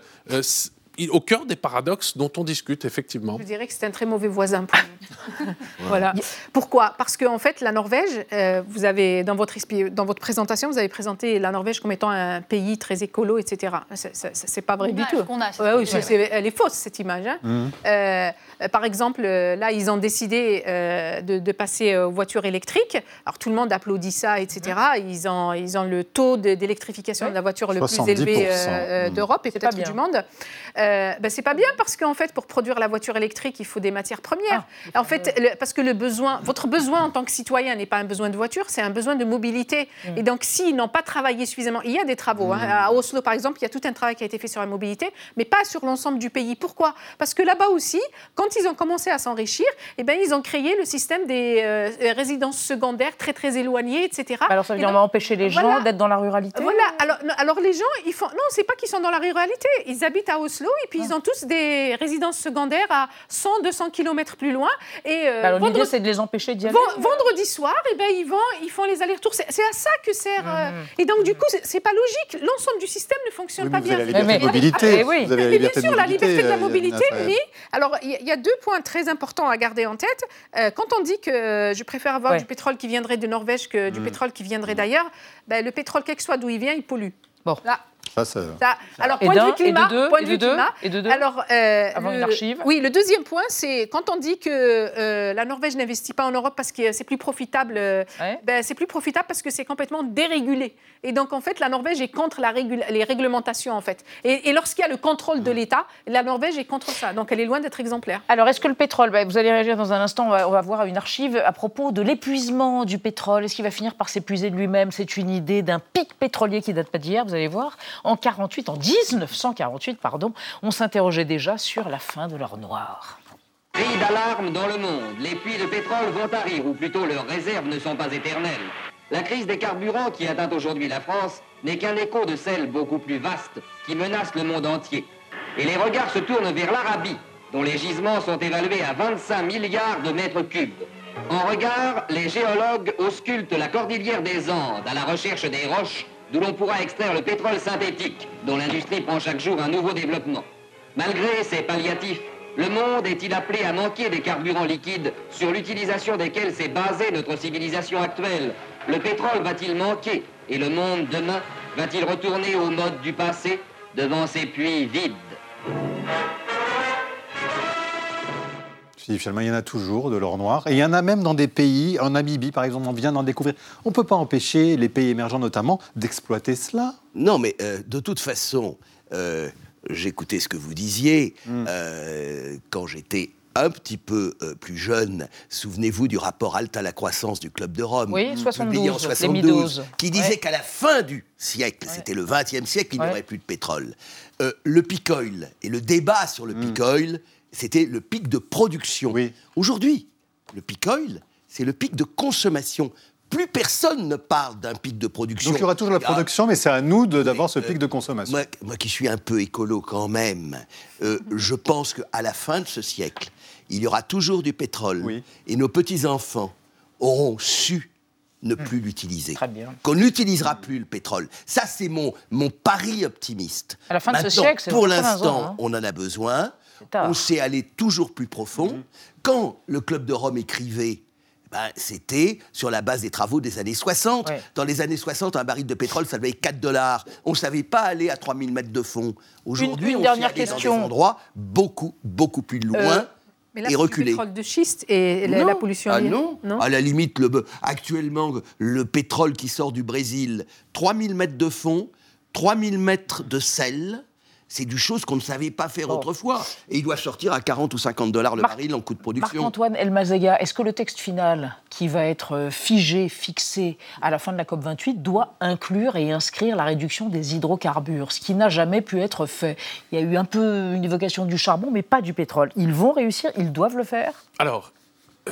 au cœur des paradoxes dont on discute, effectivement.
Je dirais que c'est un très mauvais voisin pour nous. voilà. Pourquoi? Parce qu'en en fait, la Norvège, euh, vous avez, dans votre, dans votre présentation, vous avez présenté la Norvège comme étant un pays très écolo, etc. C'est pas vrai du tout. oui, elle est fausse, cette image. Hein. Mmh. Euh, par exemple, euh, là, ils ont décidé de, passer aux voitures électriques. Alors, tout le monde applaudit ça, etc. Ils, ont, ils ont le taux d'électrification de la voiture le plus élevé mmh. d'Europe et peut-être du monde. Euh, ben, c'est pas bien parce qu'en fait, pour produire la voiture électrique, il faut des matières premières. Ah, en fait, parce que le besoin, votre besoin en tant que citoyen n'est pas un besoin de voiture, c'est un besoin de mobilité. Mm. Et donc, s'ils n'ont pas travaillé suffisamment, il y a des travaux. Hein. Mm. à Oslo, par exemple, il y a tout un travail qui a été fait sur la mobilité, mais pas sur l'ensemble du pays. Pourquoi? Parce que là-bas aussi, quand ils ont commencé à s'enrichir, eh ben, ils ont créé le système des euh, résidences secondaires très très éloignées, etc.
Alors ça veut dire qu'on va empêcher les gens d'être dans la ruralité
Voilà. Alors, alors les gens, ils font non, c'est pas qu'ils sont dans la ruralité. Ils habitent à Oslo et puis ils ont tous des résidences secondaires à 100, 200 km plus loin.
Et euh, bah, l'idée, c'est de les empêcher d'y aller.
Vendredi soir, eh ben, ils, vont, ils font les allers-retours. C'est, à ça que sert. Euh, mmh. et donc, du coup, c'est, pas logique. L'ensemble du système ne fonctionne pas
bien. Avez la liberté de mobilité.
oui.
Vous avez
la liberté bien sûr, la liberté de la mobilité. Mais alors, il y, a deux points très importants à garder en tête. Euh, quand on dit que je préfère avoir du pétrole qui viendrait de Norvège que du mmh. pétrole qui viendrait d'ailleurs, ben, le pétrole, quel que soit d'où il vient, il pollue.
Bon.
Là,
ça,
alors, point de vue climat,
et de deux,
point de vue
climat. Et de deux,
alors, euh,
avant une archive?
Oui, le deuxième point, c'est quand on dit que euh, la Norvège n'investit pas en Europe parce que c'est plus profitable, euh, ben, c'est plus profitable parce que c'est complètement dérégulé. Et donc, en fait, la Norvège est contre la les réglementations, en fait. Et, lorsqu'il y a le contrôle de l'État, la Norvège est contre ça. Donc, elle est loin d'être exemplaire.
Alors, est-ce que le pétrole, ben, vous allez réagir dans un instant, on va, on va voir une archive à propos de l'épuisement du pétrole. Est-ce qu'il va finir par s'épuiser de lui-même? C'est une idée d'un pic pétrolier qui date pas d'hier, vous allez voir. En 48, en 1948, pardon, on s'interrogeait déjà sur la fin de l'or noir.
Cri d'alarme dans le monde. Les puits de pétrole vont tarir, ou plutôt leurs réserves ne sont pas éternelles. La crise des carburants qui atteint aujourd'hui la France n'est qu'un écho de celle beaucoup plus vaste qui menace le monde entier. Et les regards se tournent vers l'Arabie, dont les gisements sont évalués à 25 milliards de mètres cubes. En regard, les géologues auscultent la cordillère des Andes à la recherche des roches d'où l'on pourra extraire le pétrole synthétique, dont l'industrie prend chaque jour un nouveau développement. Malgré ces palliatifs, le monde est-il appelé à manquer des carburants liquides sur l'utilisation desquels s'est basée notre civilisation actuelle? Le pétrole va-t-il manquer? Et le monde demain va-t-il retourner au mode du passé devant ses puits vides?
Il y en a toujours de l'or noir. Et il y en a même dans des pays, en Namibie par exemple, on vient d'en découvrir. On ne peut pas empêcher les pays émergents notamment d'exploiter cela.
Non, mais euh, de toute façon, euh, j'écoutais ce que vous disiez. Hmm. Euh, quand j'étais un petit peu euh, plus jeune, souvenez-vous du rapport Alta à la croissance du Club de Rome,
oui, 72,
en 72 qui disait qu'à la fin du siècle, c'était le 20e siècle, il n'y aurait plus de pétrole. Euh, le peak oil et le débat sur le peak oil, c'était le pic de production. Aujourd'hui, le peak oil, c'est le pic de consommation plus personne ne parle d'un pic de production.
Donc il y aura toujours la production, mais c'est à nous d'avoir ce pic de consommation.
Moi, qui suis un peu écolo quand même, euh, je pense qu'à la fin de ce siècle, il y aura toujours du pétrole. Et nos petits-enfants auront su ne hmm. plus l'utiliser. Qu'on n'utilisera plus le pétrole. Ça, c'est mon, mon pari optimiste.
À la fin de ce siècle,
Pour l'instant, hein. on en a besoin. On sait aller toujours plus profond. Hmm. Quand le Club de Rome écrivait ben, c'était sur la base des travaux des années 60. Dans les années 60, un baril de pétrole, ça valait 4 dollars. On ne savait pas aller à 3000 mètres de fond. Aujourd'hui, on dernière question. dans des endroits beaucoup, beaucoup plus loin. Euh, mais là, et reculer.
Le pétrole de schiste et la, pollution.
Ah non. non. À la limite, le, actuellement, le pétrole qui sort du Brésil, 3000 mètres de fond, 3000 mètres de sel, c'est du chose qu'on ne savait pas faire autrefois. Et il doit sortir à 40 ou 50 dollars le baril en coût de production.
Marc-Antoine Elmazega, est-ce que le texte final, qui va être euh, figé, fixé à la fin de la COP28, doit inclure et inscrire la réduction des hydrocarbures, ce qui n'a jamais pu être fait? Il y a eu un peu une évocation du charbon, mais pas du pétrole. Ils vont réussir Ils doivent le faire?
Alors,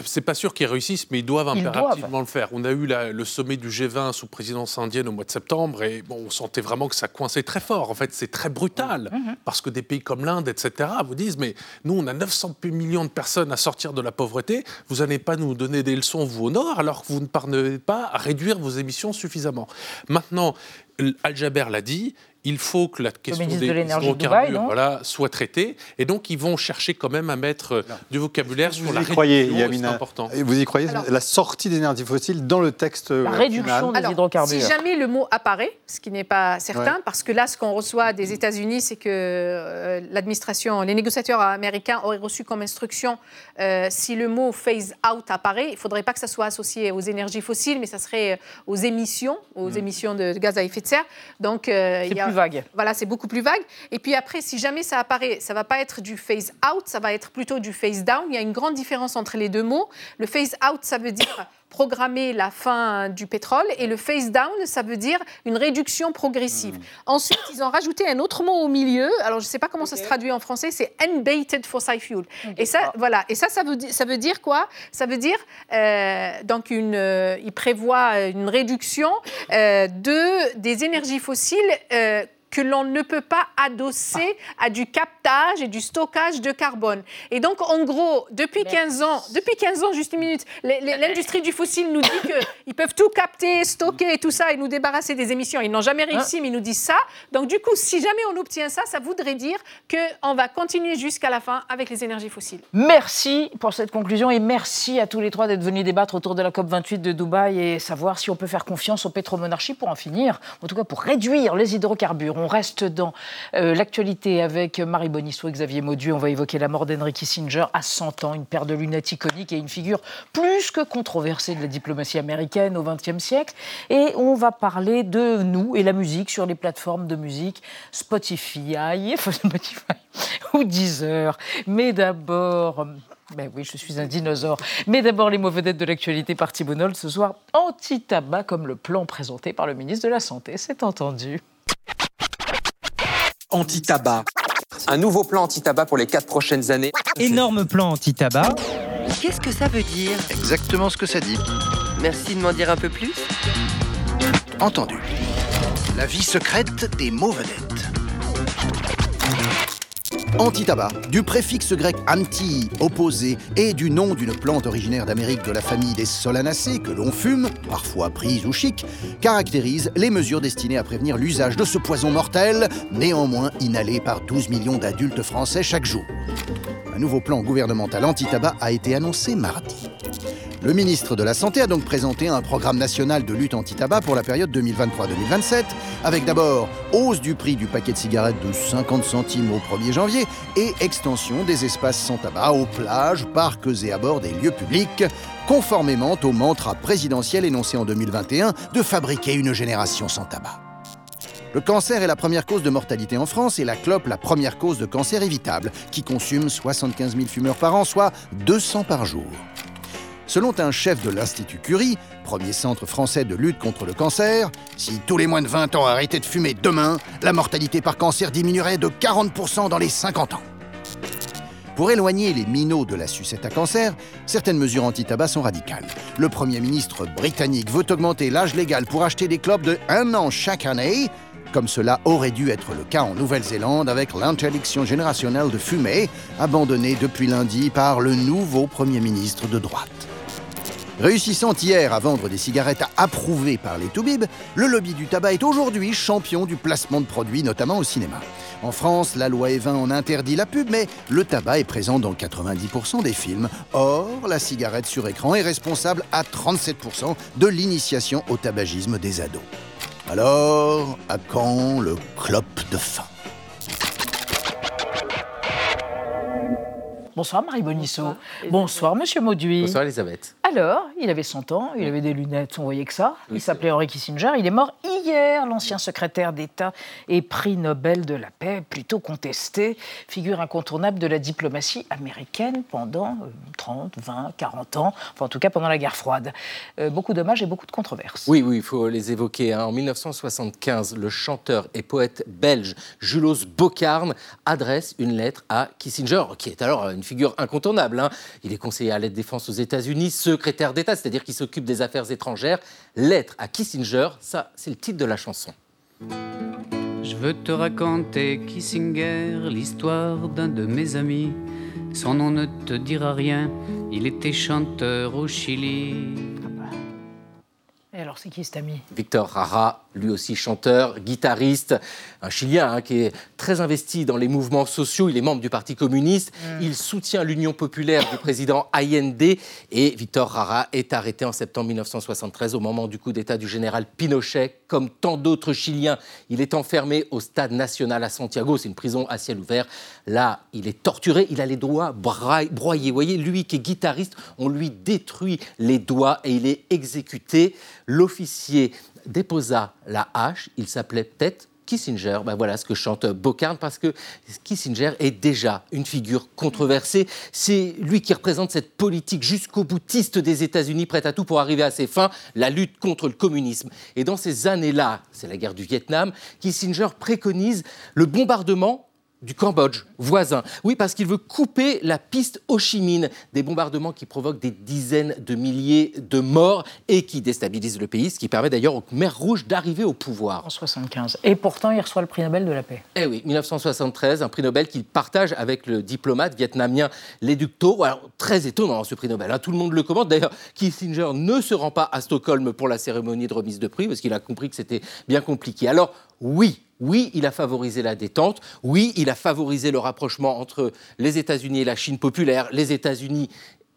c'est pas sûr qu'ils réussissent, mais ils doivent impérativement le faire. On a eu le sommet du G20 sous présidence indienne au mois de septembre et bon, on sentait vraiment que ça coinçait très fort. En fait, c'est très brutal mmh, mmh. parce que des pays comme l'Inde, etc., vous disent mais nous, on a 900 millions de personnes à sortir de la pauvreté. Vous n'allez pas nous donner des leçons, vous, au Nord, alors que vous ne parvenez pas à réduire vos émissions suffisamment. Maintenant, Al-Jaber l'a dit, il faut que la question des hydrocarbures voilà, soit traitée. Et donc, ils vont chercher quand même à mettre euh, du vocabulaire sur la
croyez, réduction. important. Vous y croyez La sortie d'énergie fossile dans le texte
La réduction des hydrocarbures.
Si jamais le mot apparaît, ce qui n'est pas certain, parce que là, ce qu'on reçoit des États-Unis, c'est que euh, l'administration, les négociateurs américains auraient reçu comme instruction, euh, si le mot phase out apparaît, il ne faudrait pas que ça soit associé aux énergies fossiles, mais ça serait aux émissions, aux mm. émissions de, gaz à effet de serre.
Donc, il y a
Voilà, c'est beaucoup plus vague. Et puis après, si jamais ça apparaît, ça va pas être du phase out, ça va être plutôt du phase down. Il y a une grande différence entre les deux mots. Le phase out, ça veut dire programmer la fin du pétrole et le phase down, ça veut dire une réduction progressive. Hmm. Ensuite, ils ont rajouté un autre mot au milieu. Alors, je ne sais pas comment ça se traduit en français, c'est unbated fossil fuel. Et ça, voilà. Et ça, ça veut, ça veut dire quoi? Ça veut dire euh, donc une, euh, il prévoit une réduction euh, de des énergies fossiles que l'on ne peut pas adosser à du captage et du stockage de carbone. Et donc, en gros, depuis 15 ans, depuis 15 ans, juste une minute, l'industrie du fossile nous dit qu'ils peuvent tout capter, stocker et tout ça et nous débarrasser des émissions. Ils n'ont jamais hein réussi, mais ils nous disent ça. Donc, du coup, si jamais on obtient ça, ça voudrait dire qu'on va continuer jusqu'à la fin avec les énergies fossiles.
Merci pour cette conclusion et merci à tous les trois d'être venus débattre autour de la COP28 de Dubaï et savoir si on peut faire confiance aux pétromonarchies pour en finir, en tout cas pour réduire les hydrocarbures. On reste dans euh, l'actualité avec Marie Bonisseau et Xavier Maudu. On va évoquer la mort d'Henry Kissinger à 100 ans, une paire de lunettes iconiques et une figure plus que controversée de la diplomatie américaine au XXe siècle. Et on va parler de nous et la musique sur les plateformes de musique Spotify, Spotify ou Deezer. Mais d'abord, ben oui, je suis un dinosaure. Mais d'abord, les mauvaises dettes de l'actualité par Thibault ce soir. Anti-tabac, comme le plan présenté par le ministre de la Santé, c'est entendu
anti-tabac. Un nouveau plan anti-tabac pour les quatre prochaines années.
Énorme plan anti-tabac.
Qu'est-ce que ça veut dire?
Exactement ce que ça dit.
Merci de m'en dire un peu plus.
Entendu. La vie secrète des mauvaises Anti-tabac, du préfixe grec anti, opposé, et du nom d'une plante originaire d'Amérique de la famille des solanacées que l'on fume, parfois prise ou chic, caractérise les mesures destinées à prévenir l'usage de ce poison mortel, néanmoins inhalé par 12 millions d'adultes français chaque jour. Un nouveau plan gouvernemental anti-tabac a été annoncé mardi. Le ministre de la Santé a donc présenté un programme national de lutte anti-tabac pour la période 2023-2027, avec d'abord hausse du prix du paquet de cigarettes de 50 centimes au 1er janvier et extension des espaces sans tabac aux plages, parcs et à bord des lieux publics, conformément au mantra présidentiel énoncé en 2021 de fabriquer une génération sans tabac. Le cancer est la première cause de mortalité en France et la clope la première cause de cancer évitable, qui consume 75 000 fumeurs par an, soit 200 par jour. Selon un chef de l'Institut Curie, premier centre français de lutte contre le cancer, si tous les moins de 20 ans arrêtaient de fumer demain, la mortalité par cancer diminuerait de 40% dans les 50 ans. Pour éloigner les minots de la sucette à cancer, certaines mesures anti-tabac sont radicales. Le Premier ministre britannique veut augmenter l'âge légal pour acheter des clopes de un an chaque année, comme cela aurait dû être le cas en Nouvelle-Zélande avec l'interdiction générationnelle de fumer, abandonnée depuis lundi par le nouveau Premier ministre de droite. Réussissant hier à vendre des cigarettes approuvées par les Toubib, le lobby du tabac est aujourd'hui champion du placement de produits, notamment au cinéma. En France, la loi Evin en interdit la pub, mais le tabac est présent dans 90% des films. Or, la cigarette sur écran est responsable à 37% de l'initiation au tabagisme des ados. Alors, à quand le clope de fin
Bonsoir Marie Bonisseau. Bonsoir, Monsieur Mauduit.
Bonsoir Elisabeth.
Alors, il avait 100 ans, il avait des lunettes, on voyait que ça. Il s'appelait Henry Kissinger. Il est mort hier, l'ancien secrétaire d'État et prix Nobel de la paix, plutôt contesté, figure incontournable de la diplomatie américaine pendant 30, 20, 40 ans, enfin en tout cas pendant la guerre froide. Euh, beaucoup d'hommages et beaucoup de controverses.
Oui, oui, il faut les évoquer. Hein. En 1975, le chanteur et poète belge Julos Bocarn adresse une lettre à Kissinger, qui est alors une figure incontournable. Hein. Il est conseiller à l'aide défense aux États-Unis, secrétaire d'État, c'est-à-dire qu'il s'occupe des affaires étrangères. Lettre à Kissinger, ça, c'est le titre de la chanson.
Je veux te raconter, Kissinger, l'histoire d'un de mes amis. Son nom ne te dira rien, il était chanteur au Chili.
Et alors, c'est qui cet ami?
Victor Rara, lui aussi chanteur, guitariste, un Chilien hein, qui est très investi dans les mouvements sociaux. Il est membre du Parti communiste. Mm. Il soutient l'Union populaire du président Allende. Et Victor Rara est arrêté en septembre 1973 au moment du coup d'État du général Pinochet. Comme tant d'autres Chiliens, il est enfermé au Stade national à Santiago. C'est une prison à ciel ouvert. Là, il est torturé. Il a les doigts broyés. Vous voyez, lui qui est guitariste, on lui détruit les doigts et il est exécuté. L'officier déposa la hache, il s'appelait peut-être Kissinger, ben voilà ce que chante Bocarn, parce que Kissinger est déjà une figure controversée. C'est lui qui représente cette politique jusqu'au boutiste des États-Unis, prête à tout pour arriver à ses fins, la lutte contre le communisme. Et dans ces années-là, c'est la guerre du Vietnam, Kissinger préconise le bombardement du Cambodge, voisin. Oui, parce qu'il veut couper la piste Ho Chi Minh, des bombardements qui provoquent des dizaines de milliers de morts et qui déstabilisent le pays, ce qui permet d'ailleurs aux Mers Rouges d'arriver au pouvoir.
En 75. Et pourtant, il reçoit le prix Nobel de la paix.
Eh oui, 1973, un prix Nobel qu'il partage avec le diplomate vietnamien Les Duc Alors, très étonnant ce prix Nobel, hein. tout le monde le commande. D'ailleurs, Kissinger ne se rend pas à Stockholm pour la cérémonie de remise de prix parce qu'il a compris que c'était bien compliqué. Alors, oui, oui, il a favorisé la détente. Oui, il a favorisé le rapprochement entre les États-Unis et la Chine populaire, les États-Unis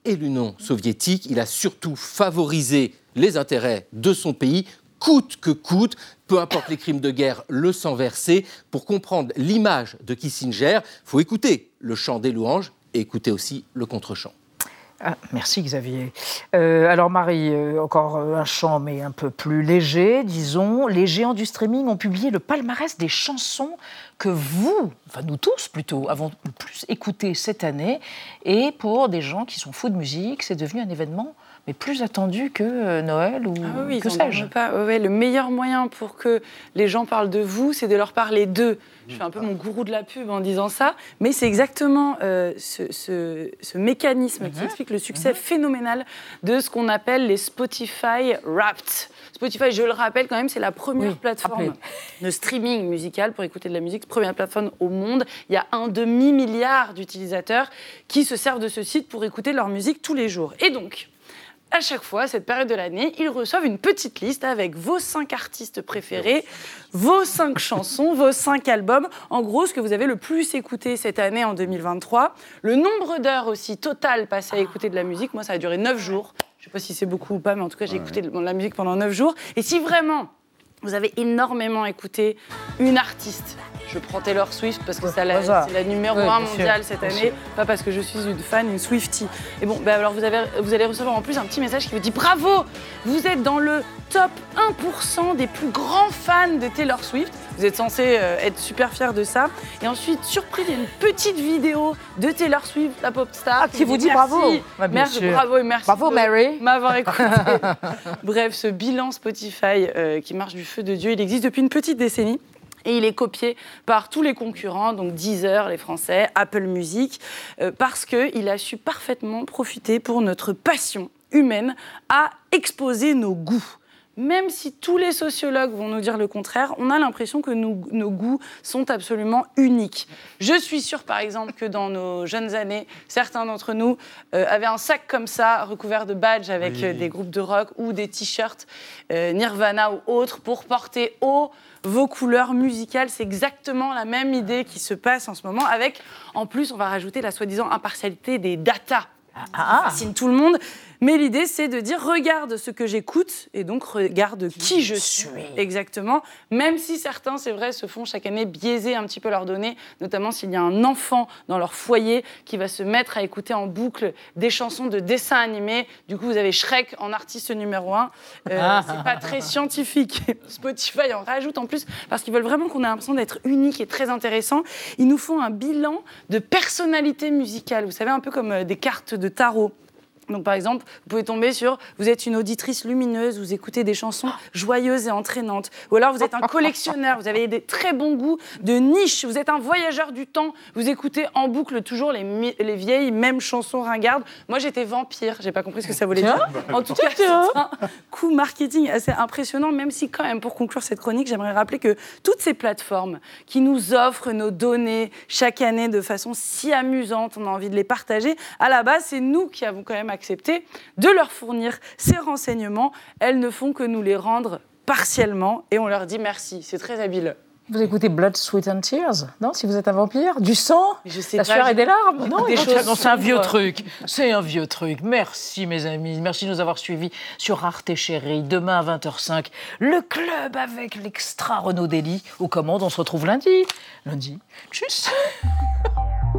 et l'Union soviétique. Il a surtout favorisé les intérêts de son pays, coûte que coûte, peu importe les crimes de guerre, le sang versé. Pour comprendre l'image de Kissinger, faut écouter le chant des louanges et écouter aussi le contre-chant.
Ah, merci Xavier. Euh, alors Marie, euh, encore un chant mais un peu plus léger, disons. Les géants du streaming ont publié le palmarès des chansons que vous, enfin nous tous plutôt, avons le plus écouté cette année. Et pour des gens qui sont fous de musique, c'est devenu un événement mais plus attendu que euh, Noël ou
ah oui,
que sais-je.
le meilleur moyen pour que les gens parlent de vous, c'est de leur parler d'eux. Je fais un peu mon gourou de la pub en disant ça, mais c'est exactement euh, ce, mécanisme qui mhm. explique le succès mhm. phénoménal de ce qu'on appelle les Spotify Wrapped. Spotify, je le rappelle quand même, c'est la première plateforme de streaming musical pour écouter de la musique, première plateforme au monde. Il y a un demi-milliard d'utilisateurs qui se servent de ce site pour écouter leur musique tous les jours. Et donc, à chaque fois, cette période de l'année, ils reçoivent une petite liste avec vos cinq artistes préférés, vos cinq chansons, vos cinq albums. En gros, ce que vous avez le plus écouté cette année en 2023. Le nombre d'heures aussi total passé à écouter de la musique. Moi, ça a duré neuf jours. Je ne sais pas si c'est beaucoup ou pas, mais en tout cas, j'ai écouté de la musique pendant neuf jours. Et si vraiment vous avez énormément écouté une artiste je prends Taylor Swift parce que c'est la numéro 1 mondiale cette année, pas parce que je suis une fan, une Swiftie. Et bon, ben alors vous, avez, vous allez recevoir en plus un petit message qui vous dit bravo, vous êtes dans le top 1% des plus grands fans de Taylor Swift. Vous êtes censé euh, être super fiers de ça. Et ensuite, surprise, il y a une petite vidéo de Taylor Swift, la pop star.
Ah, qui vous dit bravo.
merci, bravo et merci
bravo, Mary.
m'avoir écouté. Bref, ce bilan Spotify euh, qui marche du feu de Dieu, il existe depuis une petite décennie. Et il est copié par tous les concurrents, donc Deezer, les Français, Apple Music, euh, parce qu'il a su parfaitement profiter pour notre passion humaine à exposer nos goûts même si tous les sociologues vont nous dire le contraire, on a l'impression que nos, goûts sont absolument uniques. Je suis sûre, par exemple, que dans nos jeunes années, certains d'entre nous euh, avaient un sac comme ça, recouvert de badges avec euh, des groupes de rock ou des t-shirts euh, Nirvana ou autres pour porter haut vos couleurs musicales. C'est exactement la même idée qui se passe en ce moment, avec, en plus, on va rajouter la soi-disant impartialité des datas. Ah, ah. fascine tout le monde. Mais l'idée, c'est de dire regarde ce que j'écoute et donc regarde qui, je suis. Exactement. Même si certains, c'est vrai, se font chaque année biaiser un petit peu leurs données, notamment s'il y a un enfant dans leur foyer qui va se mettre à écouter en boucle des chansons de dessins animés. Du coup, vous avez Shrek en artiste numéro un. Euh, ah. c'est pas très scientifique. Spotify en rajoute en plus parce qu'ils veulent vraiment qu'on ait l'impression d'être unique et très intéressant. Ils nous font un bilan de personnalité musicale. Vous savez, un peu comme euh, des cartes de tarot. Donc, par exemple, vous pouvez tomber sur vous êtes une auditrice lumineuse, vous écoutez des chansons joyeuses et entraînantes. Ou alors vous êtes un collectionneur, vous avez des très bons goûts de niche, vous êtes un voyageur du temps, vous écoutez en boucle toujours les, les vieilles mêmes chansons ringardes. Moi, j'étais vampire, j'ai pas compris ce que ça voulait dire. En tout cas, c'est un coup marketing assez impressionnant, même si, quand même, pour conclure cette chronique, j'aimerais rappeler que toutes ces plateformes qui nous offrent nos données chaque année de façon si amusante, on a envie de les partager, à la base, c'est nous qui avons quand même accepté de leur fournir ces renseignements. Elles ne font que nous les rendre partiellement et on leur dit merci. C'est très habile.
Vous écoutez Blood, Sweat and Tears Non, si vous êtes un vampire Du sang je sais La sueur et des larmes Non, c'est un vieux truc. C'est un vieux truc. Merci, mes amis. Merci de nous avoir suivis sur Arte Chérie. Demain à 20h05, le club avec l'extra Renaud Dely aux commandes. On se retrouve lundi? Lundi. Tchuss